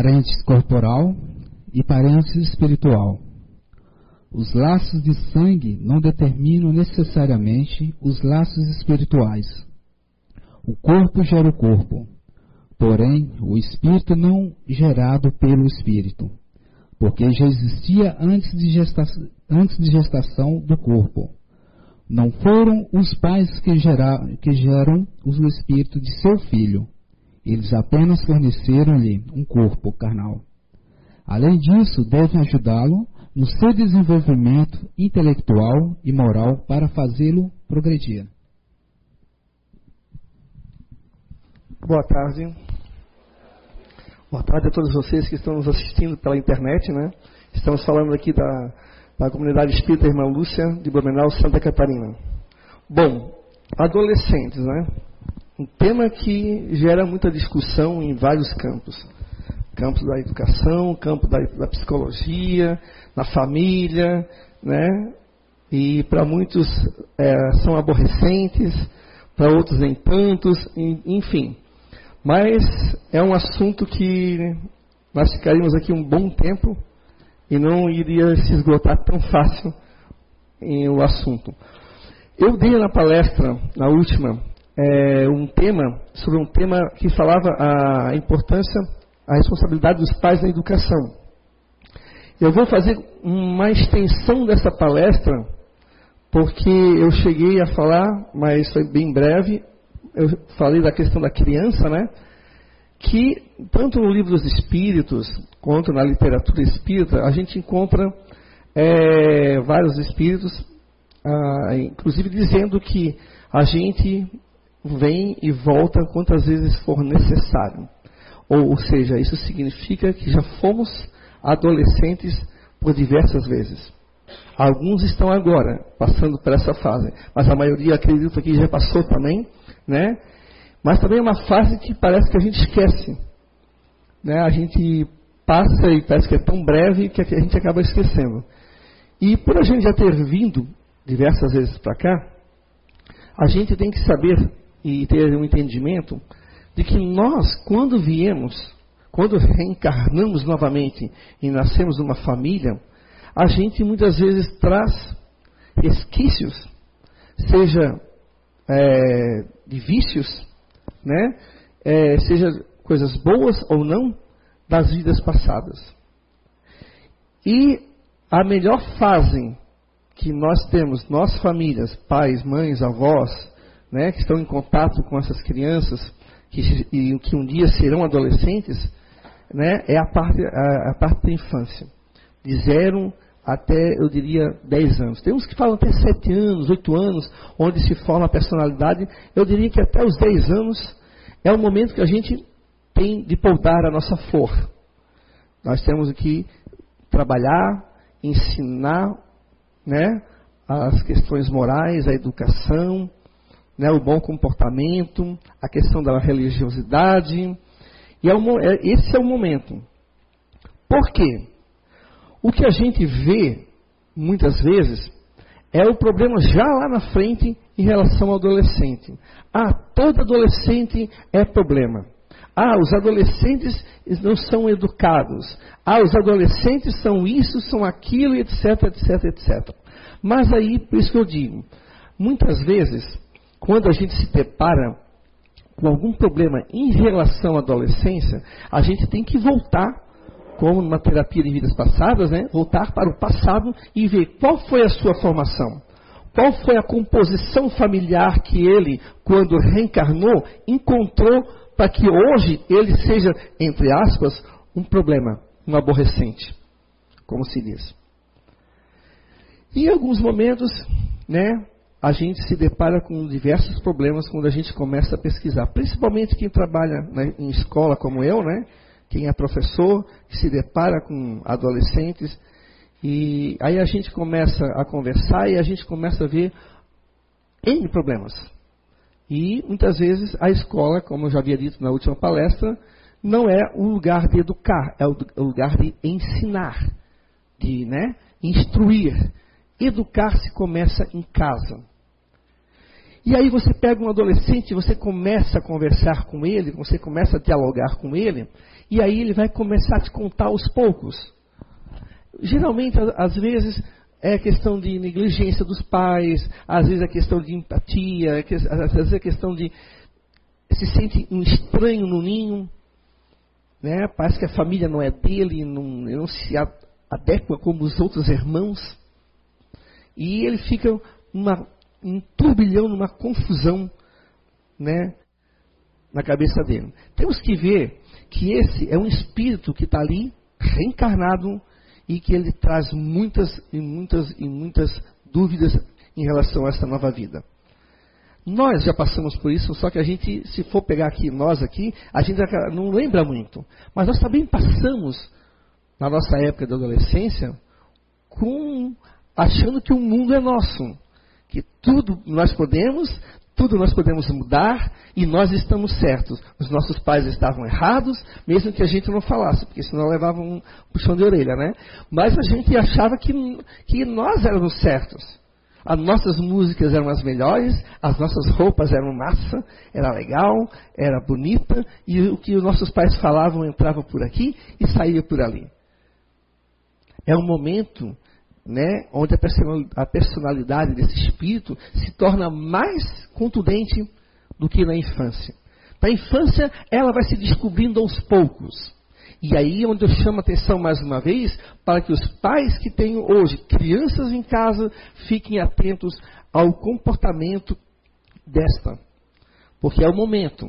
parentes corporal e parentes espiritual. Os laços de sangue não determinam necessariamente os laços espirituais. O corpo gera o corpo, porém o espírito não gerado pelo espírito, porque já existia antes de, gesta antes de gestação do corpo. Não foram os pais que, gera que geram o espírito de seu filho. Eles apenas forneceram-lhe um corpo carnal. Além disso, devem ajudá-lo no seu desenvolvimento intelectual e moral para fazê-lo progredir. Boa tarde. Boa tarde a todos vocês que estão nos assistindo pela internet, né? Estamos falando aqui da, da comunidade espírita Irmã Lúcia de Blumenau, Santa Catarina. Bom, adolescentes, né? Um tema que gera muita discussão em vários campos campo da educação, campo da, da psicologia, na família, né? E para muitos é, são aborrecentes, para outros nem tantos, enfim. Mas é um assunto que nós ficaríamos aqui um bom tempo e não iria se esgotar tão fácil em o assunto. Eu dei na palestra, na última, é, um tema, sobre um tema que falava a importância a responsabilidade dos pais na educação. Eu vou fazer uma extensão dessa palestra, porque eu cheguei a falar, mas foi bem breve, eu falei da questão da criança, né? Que tanto no livro dos espíritos, quanto na literatura espírita, a gente encontra é, vários espíritos, ah, inclusive dizendo que a gente vem e volta quantas vezes for necessário. Ou, ou seja, isso significa que já fomos adolescentes por diversas vezes. Alguns estão agora passando por essa fase, mas a maioria acredito que já passou também, né? Mas também é uma fase que parece que a gente esquece, né? A gente passa e parece que é tão breve que a gente acaba esquecendo. E por a gente já ter vindo diversas vezes para cá, a gente tem que saber e ter um entendimento de que nós, quando viemos, quando reencarnamos novamente e nascemos numa família, a gente muitas vezes traz resquícios, seja é, de vícios, né? É, seja coisas boas ou não, das vidas passadas. E a melhor fase que nós temos, nós famílias, pais, mães, avós, né, que estão em contato com essas crianças, que, e que um dia serão adolescentes, né, é a parte, a, a parte da infância. De zero até, eu diria, 10 anos. Tem uns que falam até 7 anos, 8 anos, onde se forma a personalidade. Eu diria que até os 10 anos é o momento que a gente tem de poudar a nossa flor. Nós temos que trabalhar, ensinar né, as questões morais, a educação, né, o bom comportamento, a questão da religiosidade. E é o, é, esse é o momento. Por quê? O que a gente vê, muitas vezes, é o problema já lá na frente em relação ao adolescente. Ah, todo adolescente é problema. Ah, os adolescentes não são educados. Ah, os adolescentes são isso, são aquilo, etc, etc, etc. Mas aí, por isso que eu digo, muitas vezes quando a gente se depara com algum problema em relação à adolescência, a gente tem que voltar, como numa terapia de vidas passadas, né? voltar para o passado e ver qual foi a sua formação. Qual foi a composição familiar que ele, quando reencarnou, encontrou para que hoje ele seja, entre aspas, um problema, um aborrecente, como se diz. Em alguns momentos, né, a gente se depara com diversos problemas quando a gente começa a pesquisar. Principalmente quem trabalha né, em escola como eu, né? Quem é professor, que se depara com adolescentes. E aí a gente começa a conversar e a gente começa a ver N problemas. E muitas vezes a escola, como eu já havia dito na última palestra, não é o lugar de educar, é o lugar de ensinar, de né, instruir. Educar se começa em casa. E aí você pega um adolescente, você começa a conversar com ele, você começa a dialogar com ele, e aí ele vai começar a te contar aos poucos. Geralmente, às vezes, é questão de negligência dos pais, às vezes é questão de empatia, às vezes é questão de se sente um estranho no ninho, né? parece que a família não é dele, não, não se adequa como os outros irmãos, e ele fica uma, um turbilhão, numa confusão né? na cabeça dele. Temos que ver que esse é um espírito que está ali, reencarnado, e que ele traz muitas e muitas e muitas dúvidas em relação a essa nova vida. Nós já passamos por isso, só que a gente, se for pegar aqui, nós aqui, a gente não lembra muito. Mas nós também passamos, na nossa época da adolescência, com achando que o mundo é nosso. Que tudo nós podemos, tudo nós podemos mudar e nós estamos certos. Os nossos pais estavam errados, mesmo que a gente não falasse, porque senão levavam um puxão de orelha, né? Mas a gente achava que, que nós éramos certos. As nossas músicas eram as melhores, as nossas roupas eram massa, era legal, era bonita, e o que os nossos pais falavam entrava por aqui e saía por ali. É um momento né, onde a personalidade desse espírito se torna mais contundente do que na infância. Na infância, ela vai se descobrindo aos poucos. E aí é onde eu chamo a atenção mais uma vez para que os pais que têm hoje crianças em casa fiquem atentos ao comportamento desta. Porque é o momento.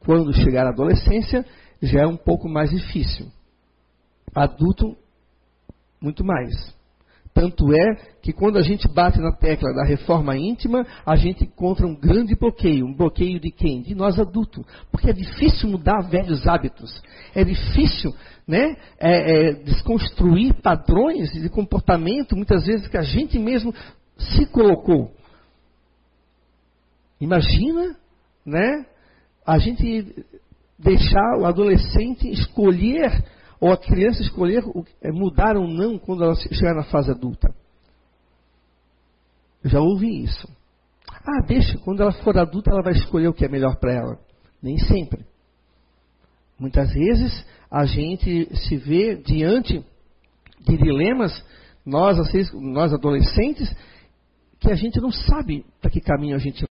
Quando chegar a adolescência, já é um pouco mais difícil. Adulto, muito mais. Tanto é que quando a gente bate na tecla da reforma íntima, a gente encontra um grande bloqueio. Um bloqueio de quem? De nós adultos. Porque é difícil mudar velhos hábitos. É difícil né, é, é, desconstruir padrões de comportamento, muitas vezes que a gente mesmo se colocou. Imagina né, a gente deixar o adolescente escolher ou a criança escolher é, mudar ou não quando ela chegar na fase adulta. Eu já ouvi isso. Ah, deixa, quando ela for adulta, ela vai escolher o que é melhor para ela. Nem sempre. Muitas vezes a gente se vê diante de dilemas, nós, nós adolescentes, que a gente não sabe para que caminho a gente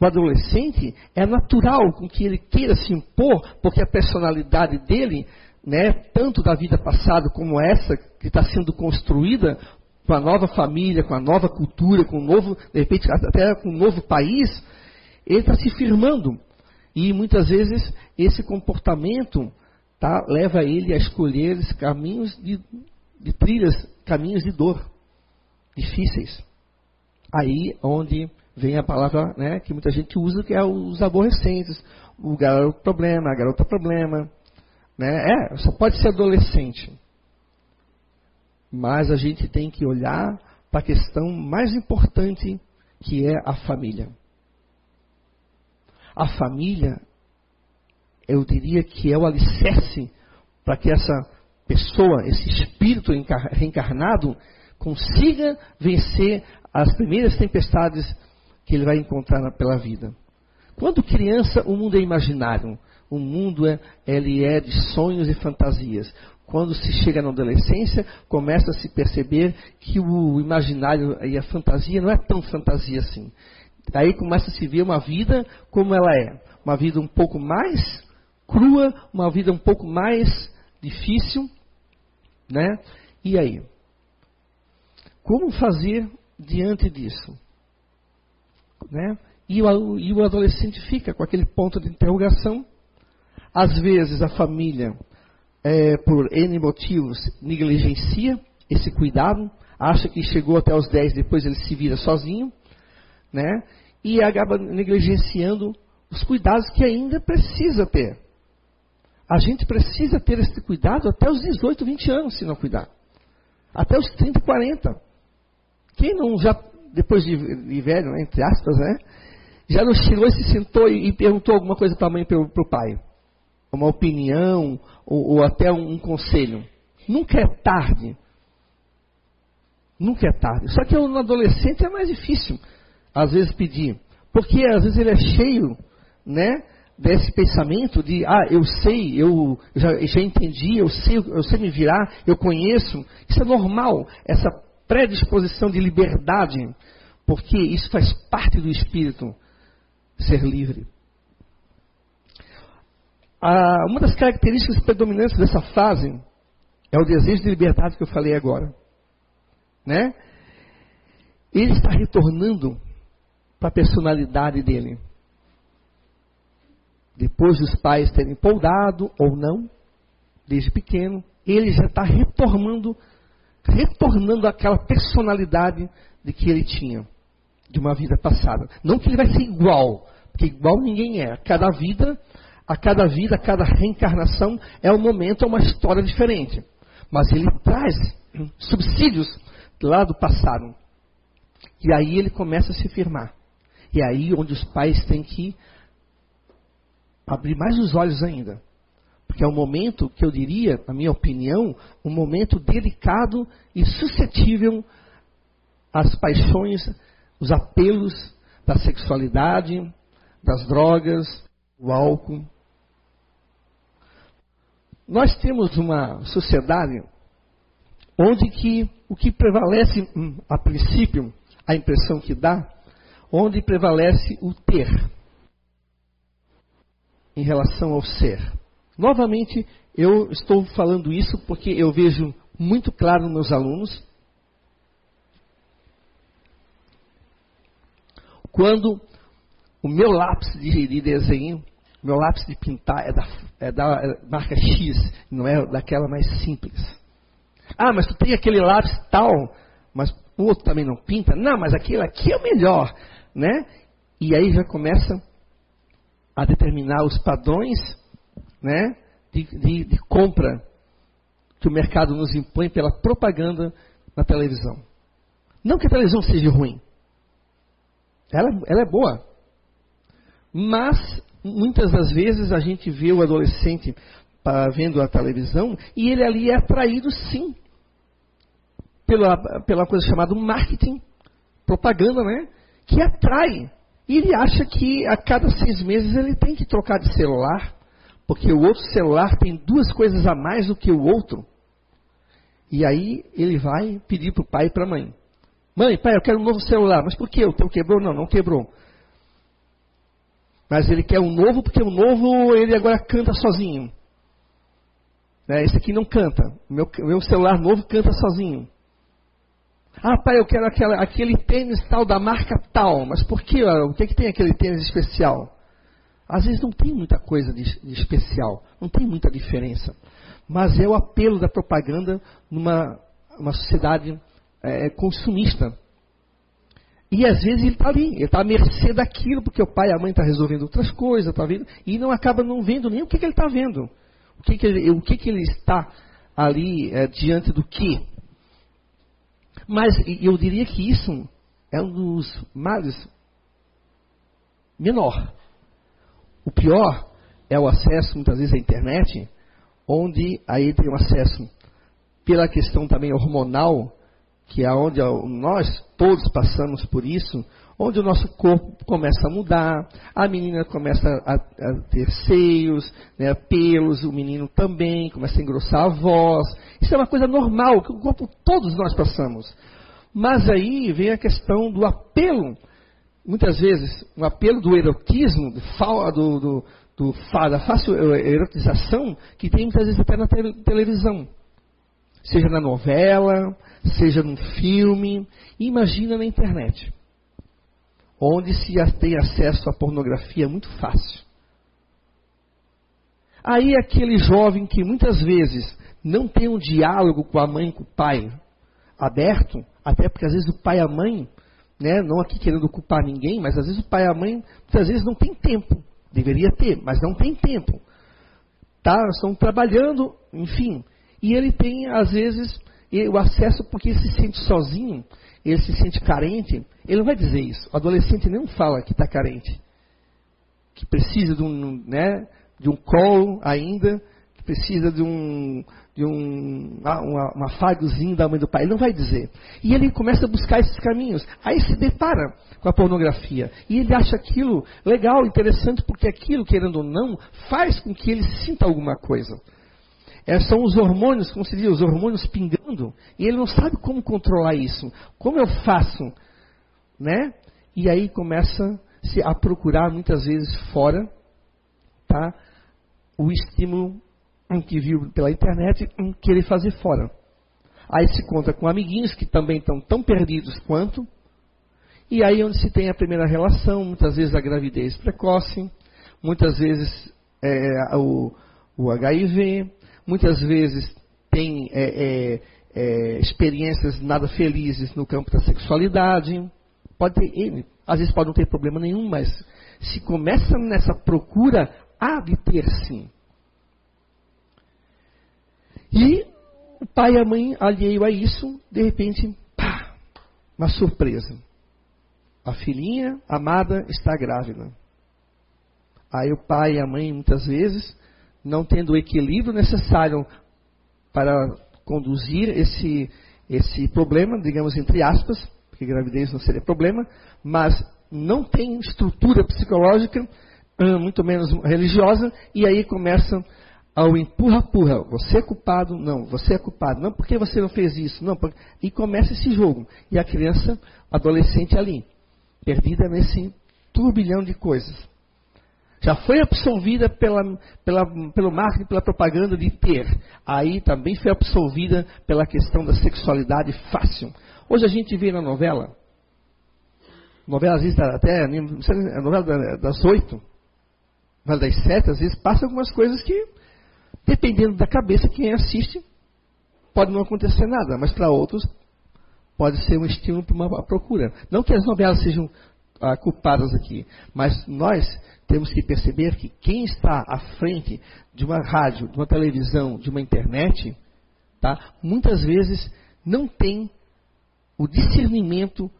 o adolescente é natural com que ele queira se impor, porque a personalidade dele né, tanto da vida passada como essa que está sendo construída com a nova família, com a nova cultura, com um novo, de repente até com um novo país, ele está se firmando. E muitas vezes esse comportamento tá, leva ele a escolher caminhos de, de trilhas, caminhos de dor, difíceis. Aí onde vem a palavra né, que muita gente usa, que é os aborrecentes, o garoto problema, a garota problema, né? É, só pode ser adolescente. Mas a gente tem que olhar para a questão mais importante, que é a família. A família, eu diria que é o alicerce para que essa pessoa, esse espírito reencarnado, consiga vencer as primeiras tempestades que ele vai encontrar pela vida. Quando criança, o mundo é imaginário o mundo é, ele é de sonhos e fantasias. Quando se chega na adolescência, começa a se perceber que o imaginário e a fantasia não é tão fantasia assim. Aí começa a se ver uma vida como ela é. Uma vida um pouco mais crua, uma vida um pouco mais difícil, né? E aí? Como fazer diante disso? Né? E o, e o adolescente fica com aquele ponto de interrogação às vezes a família, é, por N motivos, negligencia esse cuidado, acha que chegou até os 10, depois ele se vira sozinho, né? E acaba negligenciando os cuidados que ainda precisa ter. A gente precisa ter esse cuidado até os 18, 20 anos, se não cuidar. Até os 30, 40. Quem não já, depois de, de velho, né, entre aspas, né? Já não chegou e se sentou e, e perguntou alguma coisa para a mãe e para o pai uma opinião ou, ou até um, um conselho. Nunca é tarde. Nunca é tarde. Só que no adolescente é mais difícil. às vezes pedir? Porque às vezes ele é cheio, né, desse pensamento de, ah, eu sei, eu já, já entendi, eu sei, eu sei me virar, eu conheço. Isso é normal, essa predisposição de liberdade, porque isso faz parte do espírito ser livre. Ah, uma das características predominantes dessa fase é o desejo de liberdade que eu falei agora. Né? Ele está retornando para a personalidade dele. Depois dos pais terem poldado ou não, desde pequeno, ele já está retornando, retornando àquela personalidade de que ele tinha, de uma vida passada. Não que ele vai ser igual, porque igual ninguém é. Cada vida, a cada vida, a cada reencarnação é um momento, é uma história diferente. Mas ele traz subsídios lá do passado. E aí ele começa a se firmar. E é aí onde os pais têm que abrir mais os olhos ainda. Porque é um momento que eu diria, na minha opinião, um momento delicado e suscetível às paixões, os apelos da sexualidade, das drogas, do álcool. Nós temos uma sociedade onde que o que prevalece hum, a princípio, a impressão que dá, onde prevalece o ter em relação ao ser. Novamente, eu estou falando isso porque eu vejo muito claro nos meus alunos quando o meu lápis de, de desenho, meu lápis de pintar é da, é da é marca X, não é daquela mais simples. Ah, mas tu tem aquele lápis tal, mas o outro também não pinta. Não, mas aquele aqui é o melhor, né? E aí já começa a determinar os padrões né, de, de, de compra que o mercado nos impõe pela propaganda na televisão. Não que a televisão seja ruim. Ela, ela é boa. Mas, muitas das vezes, a gente vê o adolescente vendo a televisão e ele ali é atraído, sim, pela, pela coisa chamada marketing, propaganda, né? Que atrai e ele acha que a cada seis meses ele tem que trocar de celular, porque o outro celular tem duas coisas a mais do que o outro. E aí ele vai pedir para o pai e para a mãe: Mãe, pai, eu quero um novo celular. Mas por que? O teu quebrou? Não, não quebrou. Mas ele quer um novo porque o novo ele agora canta sozinho. É, esse aqui não canta. Meu, meu celular novo canta sozinho. Ah, pai, eu quero aquela, aquele tênis tal da marca tal. Mas por que? O que, é que tem aquele tênis especial? Às vezes não tem muita coisa de, de especial, não tem muita diferença. Mas é o apelo da propaganda numa uma sociedade é, consumista. E às vezes ele está ali, ele está à mercê daquilo, porque o pai e a mãe estão tá resolvendo outras coisas, tá vendo? E não acaba não vendo nem o que, que ele está vendo. O que, que, ele, o que, que ele está ali é, diante do que? Mas eu diria que isso é um dos males menor. O pior é o acesso, muitas vezes, à internet, onde aí tem um acesso pela questão também hormonal, que é onde nós todos passamos por isso, onde o nosso corpo começa a mudar, a menina começa a, a ter seios, né, pelos, o menino também começa a engrossar a voz. Isso é uma coisa normal que o corpo todos nós passamos. Mas aí vem a questão do apelo, muitas vezes, um apelo do erotismo, do, do, do, da fácil erotização, que tem muitas vezes até na televisão. Seja na novela, seja num filme, imagina na internet onde se tem acesso à pornografia muito fácil. Aí aquele jovem que muitas vezes não tem um diálogo com a mãe e com o pai aberto, até porque às vezes o pai e a mãe, né, não aqui querendo culpar ninguém, mas às vezes o pai e a mãe, muitas vezes não tem tempo. Deveria ter, mas não tem tempo. Tá? Estão trabalhando, enfim. E ele tem, às vezes, o acesso porque ele se sente sozinho ele se sente carente, ele não vai dizer isso. O adolescente não fala que está carente, que precisa de um, né, de um colo ainda, precisa de um, de um, uma, um afagozinho da mãe do pai. Ele não vai dizer. E ele começa a buscar esses caminhos. Aí se depara com a pornografia. E ele acha aquilo legal, interessante, porque aquilo, querendo ou não, faz com que ele sinta alguma coisa. É, são os hormônios, como se diz, os hormônios pingando. E ele não sabe como controlar isso. Como eu faço? Né? E aí começa -se a procurar muitas vezes fora tá, o estímulo que viu pela internet querer fazer fora. Aí se conta com amiguinhos que também estão tão perdidos quanto. E aí onde se tem a primeira relação, muitas vezes a gravidez precoce, muitas vezes é, o, o, HIV, muitas vezes tem é, é, é, experiências nada felizes no campo da sexualidade. Pode ter, às vezes pode não ter problema nenhum, mas se começa nessa procura, há de ter sim. E o pai e a mãe, alheio a isso, de repente, pá, uma surpresa. A filhinha amada está grávida. Aí o pai e a mãe, muitas vezes, não tendo o equilíbrio necessário para conduzir esse, esse problema, digamos entre aspas, porque gravidez não seria problema, mas não tem estrutura psicológica, muito menos religiosa, e aí começam ao empurra-purra, você é culpado, não, você é culpado, não, porque você não fez isso, não, e começa esse jogo. E a criança, adolescente ali, perdida nesse turbilhão de coisas. Já foi absolvida pela, pela, pelo marketing, pela propaganda de ter. Aí também foi absolvida pela questão da sexualidade fácil. Hoje a gente vê na novela, novela às vezes até, a novela das oito, novela das sete, às vezes passa algumas coisas que Dependendo da cabeça, quem assiste, pode não acontecer nada, mas para outros pode ser um estímulo para uma procura. Não que as novelas sejam ah, culpadas aqui, mas nós temos que perceber que quem está à frente de uma rádio, de uma televisão, de uma internet, tá, muitas vezes não tem o discernimento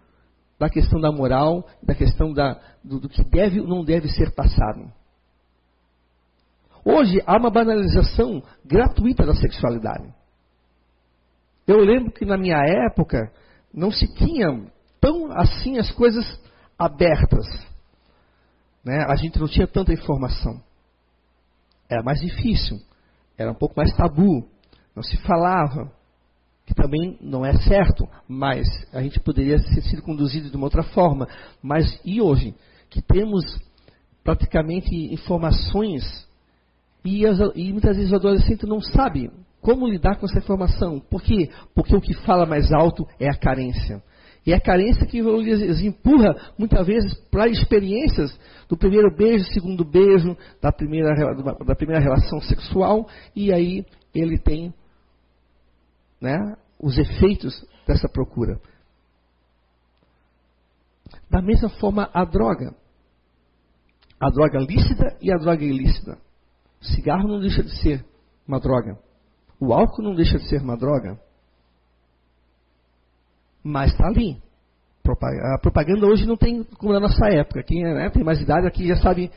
da questão da moral, da questão da, do, do que deve ou não deve ser passado. Hoje há uma banalização gratuita da sexualidade. Eu lembro que na minha época não se tinha tão assim as coisas abertas. Né? A gente não tinha tanta informação. Era mais difícil. Era um pouco mais tabu. Não se falava. Que também não é certo. Mas a gente poderia ter sido conduzido de uma outra forma. Mas e hoje? Que temos praticamente informações e, as, e muitas vezes o adolescente não sabe como lidar com essa informação. Por quê? Porque o que fala mais alto é a carência. E é a carência que os empurra, muitas vezes, para experiências do primeiro beijo, segundo beijo, da primeira, da primeira relação sexual, e aí ele tem né, os efeitos dessa procura. Da mesma forma, a droga. A droga lícita e a droga ilícita. O cigarro não deixa de ser uma droga. O álcool não deixa de ser uma droga. Mas está ali. A propaganda hoje não tem como na nossa época. Quem né, tem mais idade aqui já sabe.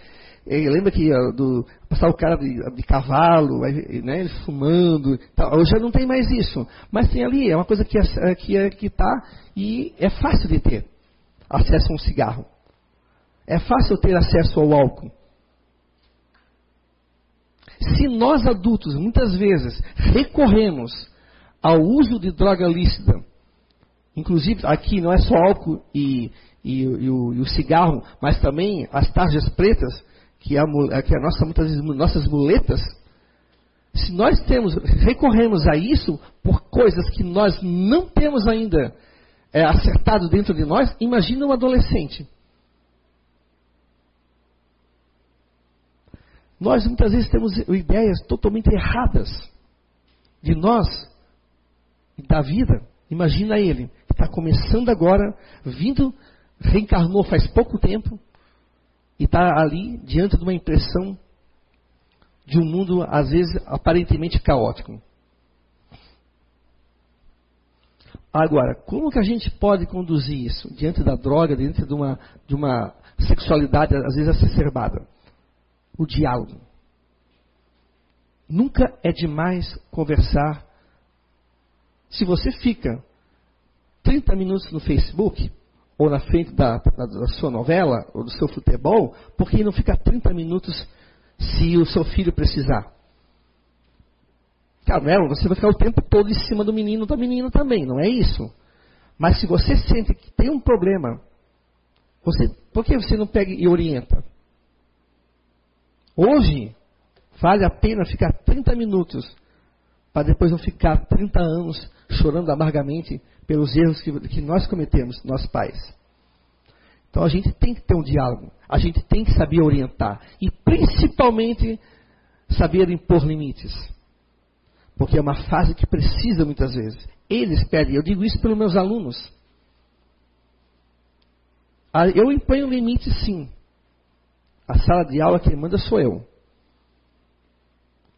Eh, lembra que do, passar o cara de, de cavalo, né, ele fumando. Tal. Hoje já não tem mais isso. Mas tem ali, é uma coisa que está é, que é, que tá, e é fácil de ter acesso a um cigarro. É fácil ter acesso ao álcool. Se nós adultos, muitas vezes, recorremos ao uso de droga lícita, inclusive aqui não é só álcool e, e, e, o, e o, cigarro, mas também as tarjas pretas, que é, a, que é a nossa, muitas vezes nossas muletas, se nós temos, recorremos a isso por coisas que nós não temos ainda é, acertado dentro de nós, imagina um adolescente. Nós muitas vezes temos ideias totalmente erradas de nós e da vida. Imagina ele, está começando agora, vindo, reencarnou faz pouco tempo, e está ali diante de uma impressão de um mundo, às vezes, aparentemente caótico. Agora, como que a gente pode conduzir isso diante da droga, diante de uma, de uma sexualidade, às vezes, exacerbada? o diálogo. Nunca é demais conversar. Se você fica 30 minutos no Facebook, ou na frente da, da, da, sua novela, ou do seu futebol, por que não ficar 30 minutos se o seu filho precisar? Claro, não você vai ficar o tempo todo em cima do menino da menina também, não é isso. Mas se você sente que tem um problema, você, por que você não pega e orienta? Hoje, vale a pena ficar 30 minutos, para depois não ficar 30 anos chorando amargamente pelos erros que, que nós cometemos, nós pais. Então a gente tem que ter um diálogo, a gente tem que saber orientar e principalmente saber impor limites. Porque é uma fase que precisa muitas vezes. Eles pedem, eu digo isso pelos meus alunos. Ah, eu imponho limite sim. A sala de aula quem manda sou eu.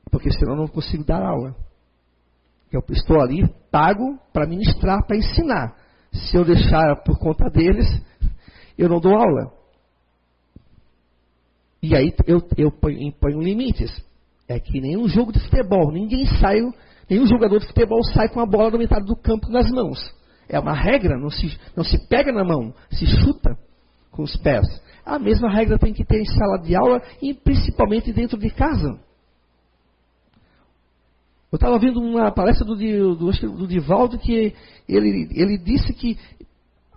Porque senão eu não consigo dar aula. Eu estou ali pago para ministrar, para ensinar. Se eu deixar por conta deles, eu não dou aula. E aí eu, eu imponho limites. É que nem um jogo de futebol. Ninguém sai, nenhum jogador de futebol sai com a bola da metade do campo nas mãos. É uma regra, não se, não se pega na mão, se chuta com os pés. A mesma regra tem que ter em sala de aula e principalmente dentro de casa. Eu estava vendo uma palestra do, do, do Divaldo que ele, ele disse que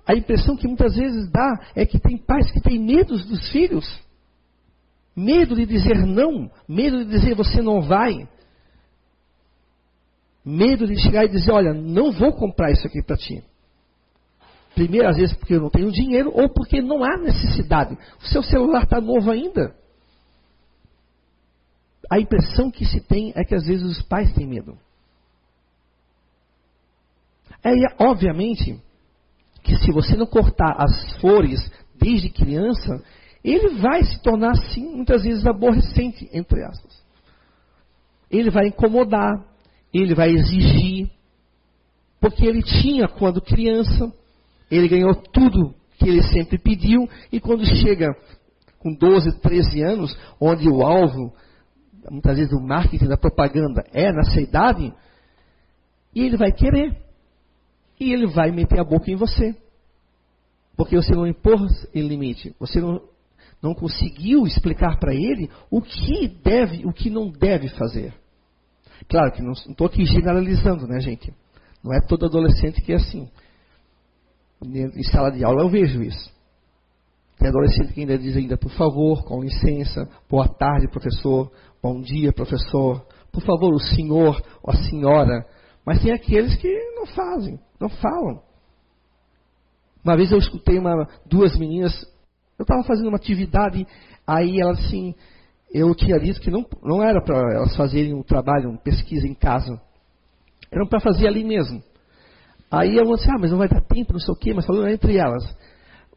a impressão que muitas vezes dá é que tem pais que têm medo dos filhos. Medo de dizer não, medo de dizer você não vai. Medo de chegar e dizer, olha, não vou comprar isso aqui para ti. Primeiro, às vezes, porque eu não tenho dinheiro ou porque não há necessidade. O seu celular está novo ainda a impressão que se tem é que às vezes os pais têm medo. É obviamente que se você não cortar as flores desde criança, ele vai se tornar sim muitas vezes aborrecente, entre aspas. Ele vai incomodar, ele vai exigir, porque ele tinha quando criança, ele ganhou tudo que ele sempre pediu, e quando chega com 12, 13 anos, onde o alvo muitas vezes o marketing da propaganda é nessa idade, e ele vai querer. E ele vai meter a boca em você. Porque você não impôs em limite. Você não, não conseguiu explicar para ele o que deve, o que não deve fazer. Claro que não estou aqui generalizando, né, gente? Não é todo adolescente que é assim. Em sala de aula eu vejo isso. Tem adolescente que ainda diz ainda, por favor, com licença, boa tarde, professor, Bom dia, professor. Por favor, o senhor ou a senhora. Mas tem aqueles que não fazem, não falam. Uma vez eu escutei uma, duas meninas, eu estava fazendo uma atividade, aí elas assim, eu tinha dito que não, não era para elas fazerem um trabalho, uma pesquisa em casa. Eram para fazer ali mesmo. Aí eu disse, ah, mas não vai dar tempo, não sei o quê, mas falando entre elas.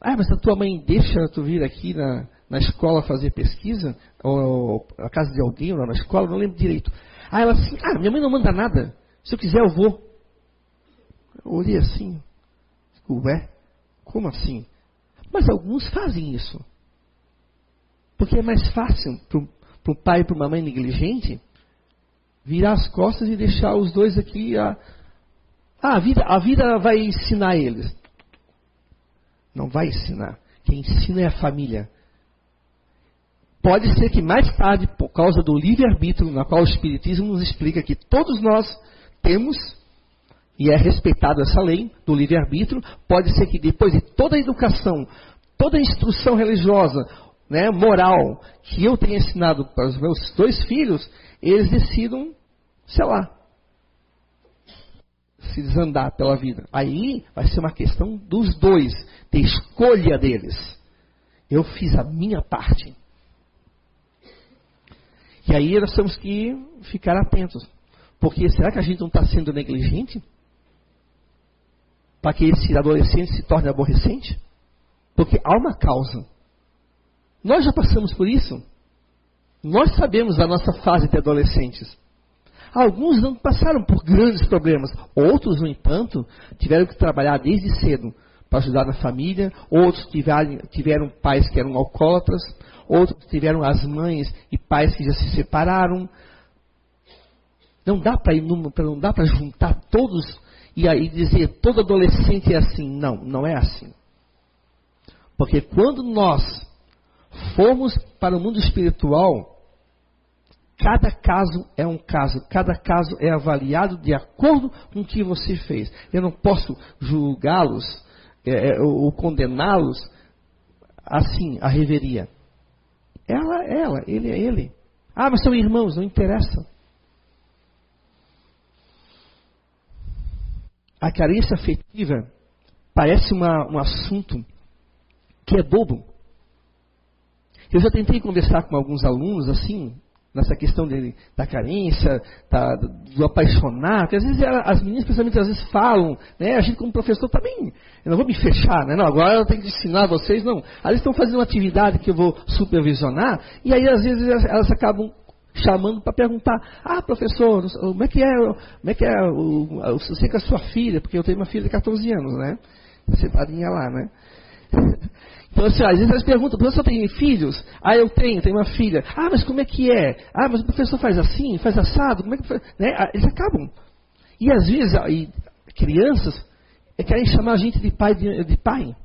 Ah, mas a tua mãe deixa tu vir aqui na, na escola fazer pesquisa, ou na casa de alguém, ou na escola, não lembro direito. Aí ela assim, ah, minha mãe não manda nada. Se eu quiser, eu vou. Eu olhei assim, ué, como assim? Mas alguns fazem isso. Porque é mais fácil para um pai e para uma mãe negligente virar as costas e deixar os dois aqui. A, ah, a, vida, a vida vai ensinar eles. Não vai ensinar. Quem ensina é a família. Pode ser que mais tarde, por causa do livre-arbítrio, na qual o Espiritismo nos explica que todos nós temos, e é respeitado essa lei do livre-arbítrio, pode ser que depois de toda a educação, toda a instrução religiosa, né, moral, que eu tenha ensinado para os meus dois filhos, eles decidam, sei lá, se desandar pela vida. Aí vai ser uma questão dos dois, de escolha deles. Eu fiz a minha parte. E aí nós temos que ficar atentos. Porque será que a gente não está sendo negligente? Para que esse adolescente se torne aborrecente? Porque há uma causa. Nós já passamos por isso. Nós sabemos da nossa fase de adolescentes. Alguns não passaram por grandes problemas. Outros, no entanto, tiveram que trabalhar desde cedo para ajudar na família. Outros tiveram, tiveram pais que eram alcoólatras outros tiveram as mães e pais que já se separaram. Não dá para não dá para juntar todos e aí dizer todo adolescente é assim. Não, não é assim. Porque quando nós formos para o mundo espiritual, cada caso é um caso, cada caso é avaliado de acordo com o que você fez. Eu não posso julgá-los é, é ou condená-los assim, a reveria. Ela ela, ele é ele. Ah, mas são irmãos, não interessa. A carência afetiva parece uma, um assunto que é bobo. Eu já tentei conversar com alguns alunos assim, nessa questão da carência, da, do apaixonar, porque às vezes as meninas, principalmente, às vezes falam, né? A gente como professor também, eu não vou me fechar, né? Não, agora eu tenho que ensinar vocês, não. Vezes estão fazendo uma atividade que eu vou supervisionar, e aí às vezes elas acabam chamando para perguntar, ah, professor, como é que é, como é que é, o, sei que a sua filha, porque eu tenho uma filha de 14 anos, né? Separadinha lá, né? Então, assim, às vezes eles perguntam, professor tem filhos? Ah, eu tenho, tenho uma filha. Ah, mas como é que é? Ah, mas o professor faz assim, faz assado, como é que faz? Né? Ah, eles acabam. E às vezes, e crianças é, querem chamar a gente de pai. De, de pai.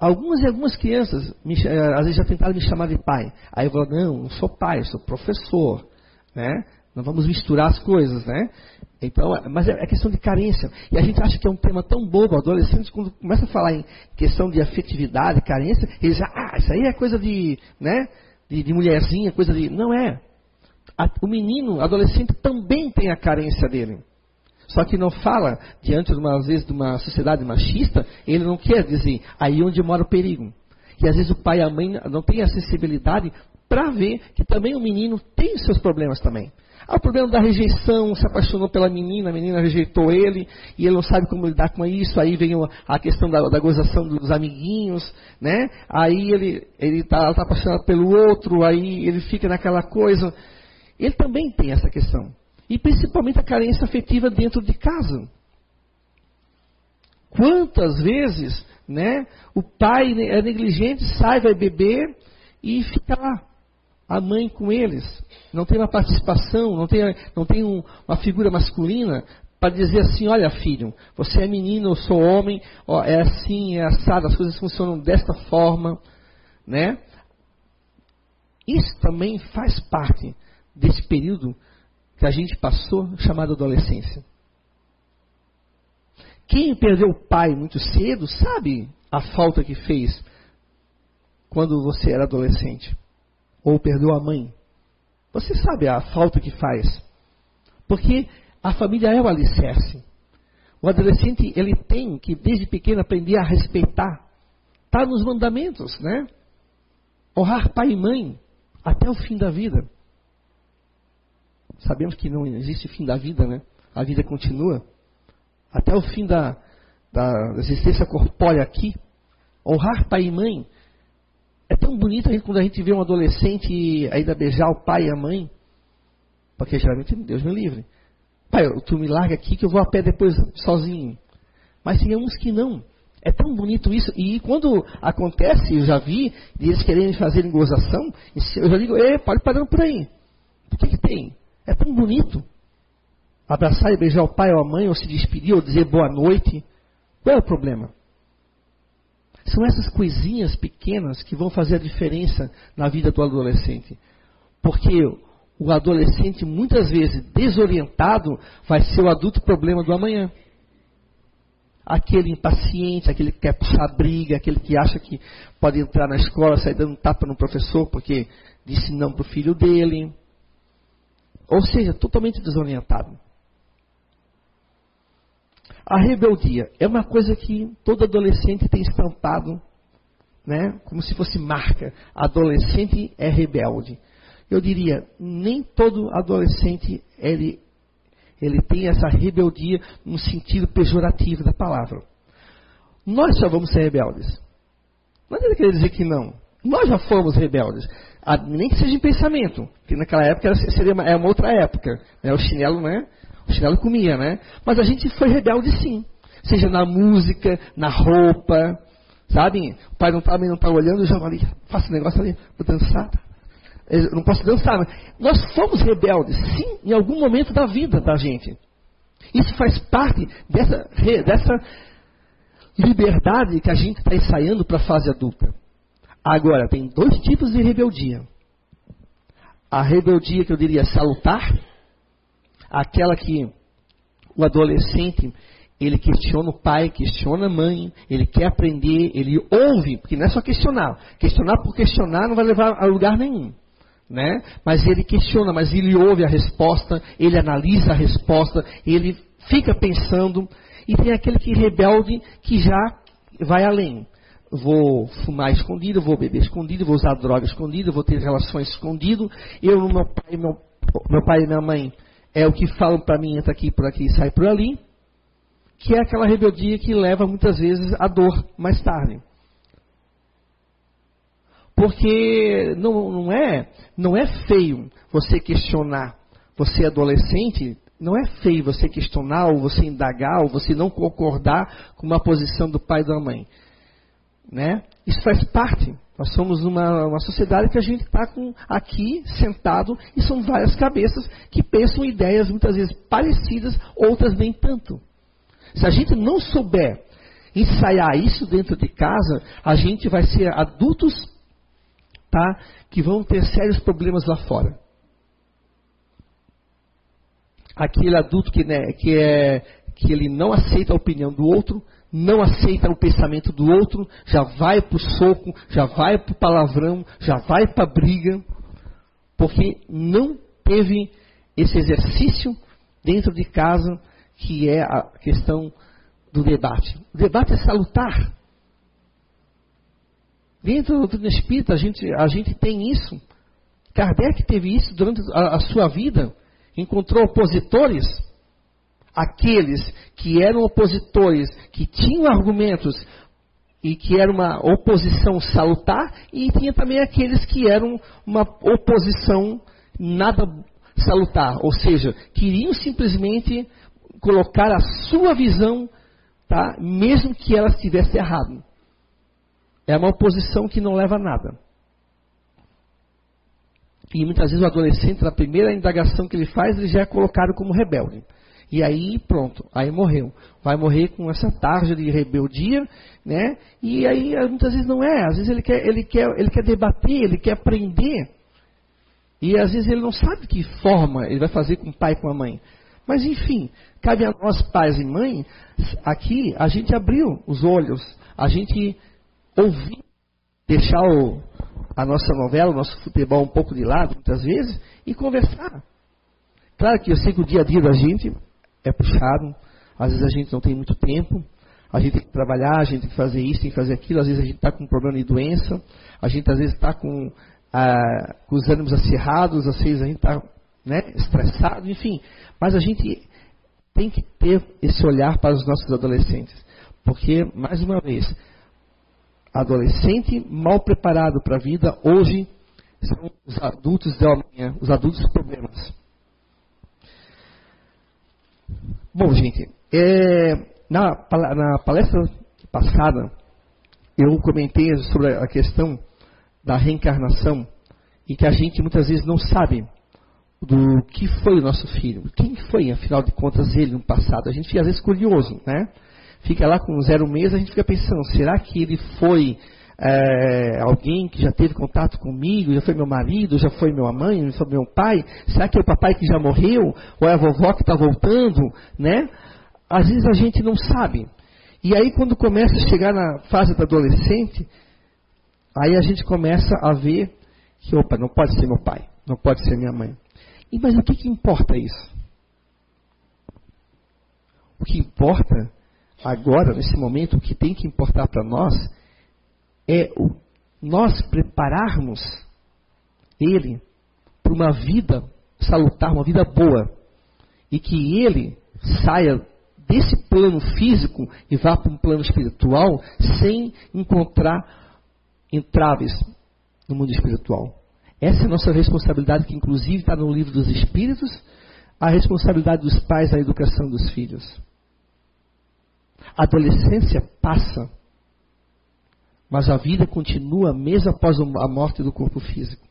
Algumas e algumas crianças, me, às vezes já tentaram me chamar de pai. Aí eu falo, não, não sou pai, sou professor. Né? Não vamos misturar as coisas, né? Então, mas é, é questão de carência. E a gente acha que é um tema tão bobo. Adolescentes, quando começa a falar em questão de afetividade, carência, eles dizem, ah, isso aí é coisa de, né? De, de mulherzinha, coisa de. Não é. o menino, adolescente, também tem a carência dele. Só que não fala, diante de uma, às vezes, de uma sociedade machista, ele não quer dizer aí onde mora o perigo. E às vezes o pai e a mãe não têm acessibilidade para ver que também o menino tem seus problemas também. Há o problema da rejeição, se apaixonou pela menina, a menina rejeitou ele, e ele não sabe como lidar com isso, aí vem a questão da, da gozação dos amiguinhos, né? Aí ele está tá apaixonado pelo outro, aí ele fica naquela coisa. Ele também tem essa questão. E principalmente a carência afetiva dentro de casa. Quantas vezes, né, o pai é negligente, sai, vai beber e fica lá a mãe com eles, não tem uma participação, não tem, não tem um, uma figura masculina para dizer assim, olha filho, você é menino, eu sou homem, ó, é assim, é assado, as coisas funcionam desta forma, né? Isso também faz parte desse período que a gente passou chamado adolescência. Quem perdeu o pai muito cedo sabe a falta que fez quando você era adolescente ou perdeu a mãe. Você sabe a falta que faz. Porque a família é o alicerce. O adolescente, ele tem que, desde pequeno, aprender a respeitar. Está nos mandamentos, né? Honrar pai e mãe até o fim da vida. Sabemos que não existe fim da vida, né? A vida continua. Até o fim da, da existência corpórea aqui. Honrar pai e mãe é tão bonito a gente, quando a gente vê um adolescente ainda beijar o pai e a mãe. Porque geralmente, Deus me livre. Pai, tu me larga aqui que eu vou a pé depois sozinho. Mas tem uns que não. É tão bonito isso. E quando acontece, eu já vi, eles querendo fazer gozação, eu já digo, é, pode parar por aí. O que, que tem? É tão bonito. Abraçar e beijar o pai ou a mãe, ou se despedir, ou dizer boa noite. Qual é o problema? São essas coisinhas pequenas que vão fazer a diferença na vida do adolescente. Porque o adolescente, muitas vezes desorientado, vai ser o adulto problema do amanhã. Aquele impaciente, aquele que quer puxar briga, aquele que acha que pode entrar na escola, sair dando tapa no professor porque disse não para o filho dele. Ou seja, totalmente desorientado. A rebeldia é uma coisa que todo adolescente tem estampado, né, como se fosse marca. Adolescente é rebelde. Eu diria, nem todo adolescente ele, ele tem essa rebeldia no sentido pejorativo da palavra. Nós só vamos ser rebeldes. Não adianta querer dizer que não. Nós já fomos rebeldes. Nem que seja em pensamento, que naquela época seria uma, é uma outra época. Né? O chinelo, né? Chinelo comia, né? Mas a gente foi rebelde sim. Seja na música, na roupa, sabe? O pai não tá, não tá olhando, eu já ali, faço um negócio ali, vou dançar. Eu não posso dançar. Mas nós fomos rebeldes, sim, em algum momento da vida da gente. Isso faz parte dessa, dessa liberdade que a gente está ensaiando para a fase adulta. Agora, tem dois tipos de rebeldia. A rebeldia que eu diria salutar, aquela que o adolescente ele questiona o pai, questiona a mãe, ele quer aprender, ele ouve, porque não é só questionar. Questionar por questionar não vai levar a lugar nenhum. Né? Mas ele questiona, mas ele ouve a resposta, ele analisa a resposta, ele fica pensando. E tem aquele que rebelde que já vai além. Vou fumar escondido, vou beber escondido, vou usar droga escondido, vou ter relações escondido. Eu, meu pai, meu, meu pai e minha mãe, é o que falam para mim, entra aqui por aqui e sai por ali que é aquela rebeldia que leva muitas vezes à dor mais tarde. Porque não, não, é, não é feio você questionar. Você é adolescente, não é feio você questionar, ou você indagar, ou você não concordar com uma posição do pai e da mãe. Né? Isso faz parte. Nós somos uma, uma sociedade que a gente está aqui sentado e são várias cabeças que pensam ideias muitas vezes parecidas, outras nem tanto. Se a gente não souber ensaiar isso dentro de casa, a gente vai ser adultos, tá? Que vão ter sérios problemas lá fora. Aquele adulto que, né, que é que ele não aceita a opinião do outro, não aceita o pensamento do outro, já vai para o soco, já vai para o palavrão, já vai para a briga, porque não teve esse exercício dentro de casa que é a questão do debate. O debate é salutar. Dentro do espírito a gente, a gente tem isso. Kardec teve isso durante a, a sua vida. Encontrou opositores, aqueles que eram opositores, que tinham argumentos e que era uma oposição salutar, e tinha também aqueles que eram uma oposição nada salutar, ou seja, queriam simplesmente colocar a sua visão, tá? mesmo que ela estivesse errada. É uma oposição que não leva a nada. E muitas vezes o adolescente, na primeira indagação que ele faz, ele já é colocado como rebelde. E aí pronto, aí morreu. Vai morrer com essa tarja de rebeldia, né? E aí muitas vezes não é, às vezes ele quer, ele quer, ele quer debater, ele quer aprender. E às vezes ele não sabe que forma ele vai fazer com o pai e com a mãe. Mas enfim, cabe a nós, pais e mães, aqui a gente abriu os olhos, a gente ouvir, deixar o, a nossa novela, o nosso futebol um pouco de lado, muitas vezes, e conversar. Claro que eu sei que o dia a dia da gente é puxado, às vezes a gente não tem muito tempo, a gente tem que trabalhar, a gente tem que fazer isso, tem que fazer aquilo, às vezes a gente está com um problema de doença, a gente às vezes está com, ah, com os ânimos acirrados, às vezes a gente está né, estressado, enfim. Mas a gente tem que ter esse olhar para os nossos adolescentes. Porque, mais uma vez, adolescente mal preparado para a vida, hoje são os adultos de amanhã, os adultos problemas. Bom, gente, é, na, na palestra passada, eu comentei sobre a questão da reencarnação e que a gente muitas vezes não sabe do que foi o nosso filho. Quem foi, afinal de contas, ele no passado? A gente fica às vezes curioso, né? Fica lá com zero mês, a gente fica pensando, será que ele foi é, alguém que já teve contato comigo, já foi meu marido, já foi minha mãe, já foi meu pai? Será que é o papai que já morreu? Ou é a vovó que está voltando? Né? Às vezes a gente não sabe. E aí quando começa a chegar na fase do adolescente, aí a gente começa a ver que, opa, não pode ser meu pai, não pode ser minha mãe. E, mas o que, que importa isso? O que importa agora, nesse momento, o que tem que importar para nós é o, nós prepararmos ele para uma vida salutar, uma vida boa. E que ele saia desse plano físico e vá para um plano espiritual sem encontrar entraves no mundo espiritual. Essa é a nossa responsabilidade, que inclusive está no livro dos Espíritos, a responsabilidade dos pais na educação dos filhos. A adolescência passa, mas a vida continua mesmo após a morte do corpo físico.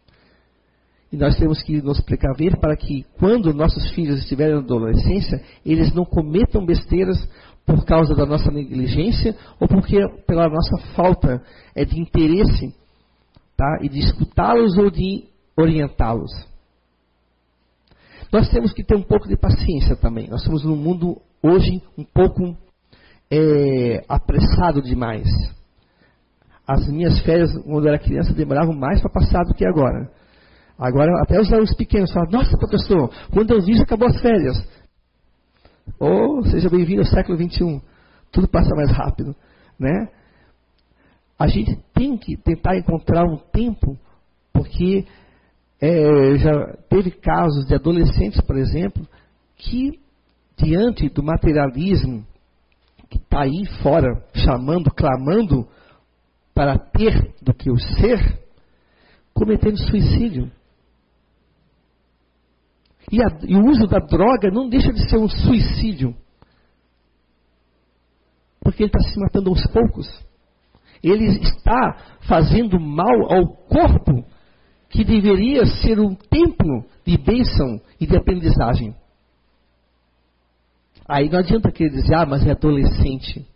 E nós temos que nos precaver para que, quando nossos filhos estiverem na adolescência, eles não cometam besteiras por causa da nossa negligência ou porque pela nossa falta é de interesse tá? e de escutá-los ou de orientá-los. Nós temos que ter um pouco de paciência também. Nós estamos num mundo hoje um pouco é, apressado demais. As minhas férias, quando eu era criança, demoravam mais para passar do que agora. Agora, até os alunos pequenos falam: Nossa, professor, quando eu vi, já acabou as férias. Ou oh, seja bem-vindo ao século XXI. Tudo passa mais rápido. Né? A gente tem que tentar encontrar um tempo, porque é, já teve casos de adolescentes, por exemplo, que diante do materialismo que está aí fora, chamando, clamando para ter do que o ser, cometendo suicídio. E, a, e, o uso da droga não deixa de ser um suicídio. Porque ele está se matando aos poucos. Ele está fazendo mal ao corpo que deveria ser um templo de bênção e de aprendizagem. Aí não adianta querer dizer, ah, mas é adolescente.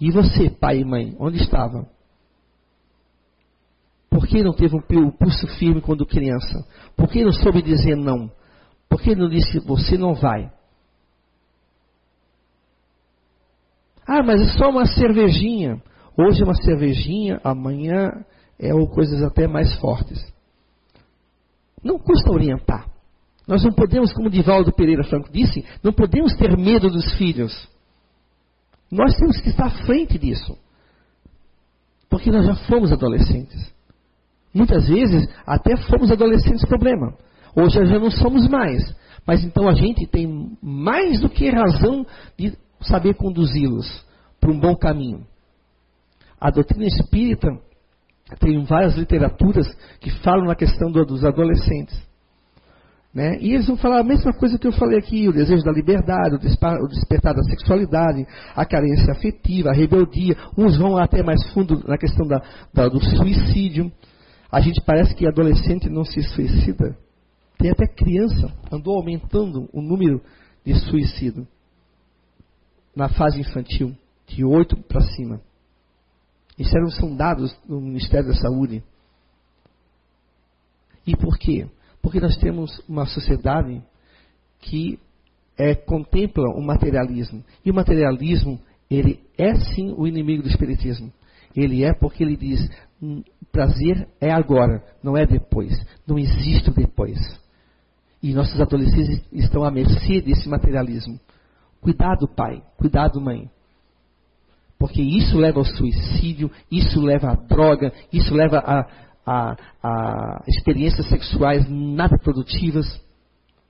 E você, pai e mãe, onde estava? Por que não teve um pulso firme quando criança? Por que não soube dizer não? Por que não disse, você não vai? Ah, mas é só uma cervejinha. Hoje é uma cervejinha, amanhã é ou coisas até mais fortes. Não custa orientar. Nós não podemos, como Divaldo Pereira Franco disse, não podemos ter medo dos filhos. Nós temos que estar à frente disso. Porque nós já fomos adolescentes. Muitas vezes até fomos adolescentes problema. Hoje já não somos mais. Mas então a gente tem mais do que razão de saber conduzi-los para um bom caminho. A doutrina espírita tem várias literaturas que falam na questão do, dos adolescentes. Né? E eles vão falar a mesma coisa que eu falei aqui: o desejo da liberdade, o, o despertar da sexualidade, a carência afetiva, a rebeldia. Uns vão até mais fundo na questão da, da, do suicídio. A gente parece que adolescente não se suicida. Tem até criança, andou aumentando o número de suicídio na fase infantil, de 8 para cima. Isso eram, são dados do Ministério da Saúde. E por quê? Porque nós temos uma sociedade que é, contempla o materialismo. E o materialismo, ele é sim o inimigo do espiritismo. Ele é porque ele diz: prazer é agora, não é depois. Não existe o depois. E nossos adolescentes estão à mercê desse materialismo. Cuidado, pai. Cuidado, mãe. Porque isso leva ao suicídio, isso leva à droga, isso leva a, a, a experiências sexuais nada produtivas.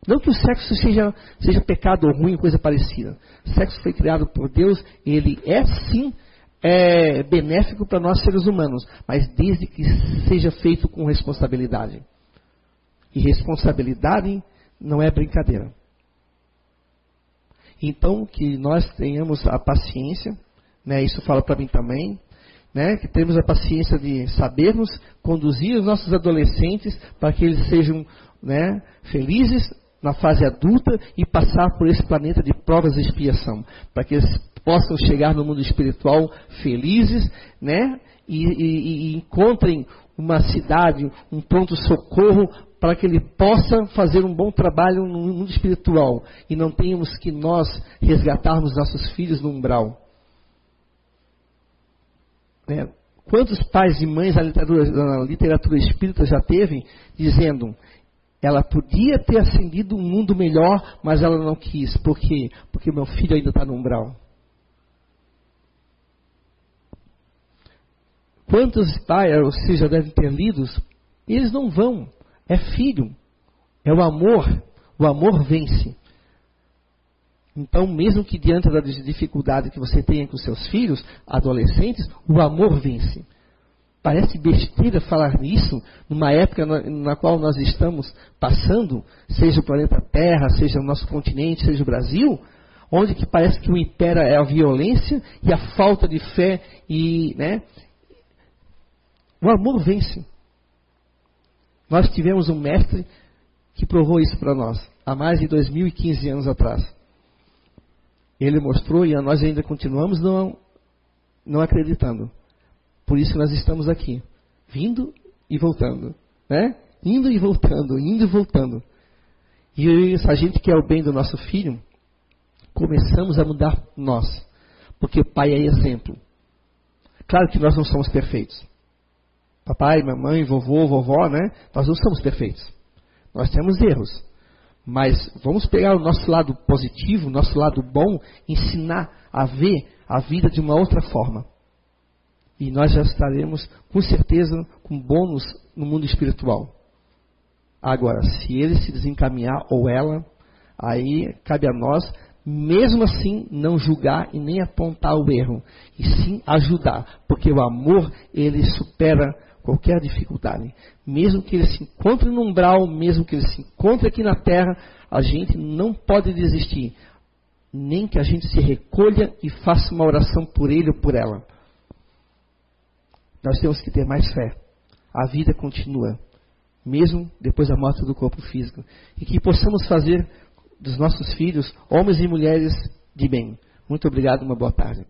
Não que o sexo seja, seja pecado ou ruim, coisa parecida. O sexo foi criado por Deus, ele é sim é, benéfico para nós seres humanos, mas desde que seja feito com responsabilidade. E responsabilidade não é brincadeira. Então, que nós tenhamos a paciência né, isso fala para mim também, né, que temos a paciência de sabermos conduzir os nossos adolescentes para que eles sejam né, felizes na fase adulta e passar por esse planeta de provas e expiação, para que eles possam chegar no mundo espiritual felizes, né, e, e, e encontrem uma cidade, um pronto socorro para que ele possa fazer um bom trabalho no mundo espiritual e não tenhamos que nós resgatarmos nossos filhos no umbral. Né? Quantos pais e mães a literatura, a literatura espírita já teve dizendo ela podia ter ascendido um mundo melhor, mas ela não quis. Por quê? Porque meu filho ainda está no umbral. Quantos pais, vocês já devem ter lido, eles não vão. É filho. É o amor. O amor vence. Então, mesmo que diante da dificuldade que você tenha com seus filhos, adolescentes, o amor vence. Parece besteira falar nisso numa época na, na, qual nós estamos passando, seja o planeta Terra, seja o nosso continente, seja o Brasil, onde que parece que o impera é a violência e a falta de fé e, né? O amor vence. Nós tivemos um mestre que provou isso para nós, há mais de 2015 anos atrás. Ele mostrou e nós ainda continuamos não, não acreditando. Por isso nós estamos aqui, vindo e voltando, né? Indo e voltando, indo e voltando. E a gente quer o bem do nosso filho, começamos a mudar nós. Porque o pai é exemplo. Claro que nós não somos perfeitos. Papai, mamãe, vovô, vovó, né? Nós não somos perfeitos. Nós temos erros. Mas vamos pegar o nosso lado positivo, o nosso lado bom, ensinar a ver a vida de uma outra forma. E nós já estaremos, com certeza, com bônus no mundo espiritual. Agora, se ele se desencaminhar ou ela, aí cabe a nós, mesmo assim, não julgar e nem apontar o erro, e sim ajudar, porque o amor ele supera qualquer dificuldade. Mesmo que ele se encontre no umbral, mesmo que ele se encontre aqui na terra, a gente não pode desistir, nem que a gente se recolha e faça uma oração por ele ou por ela. Nós temos que ter mais fé. A vida continua mesmo depois da morte do corpo físico. E que possamos fazer dos nossos filhos homens e mulheres de bem. Muito obrigado, uma boa tarde.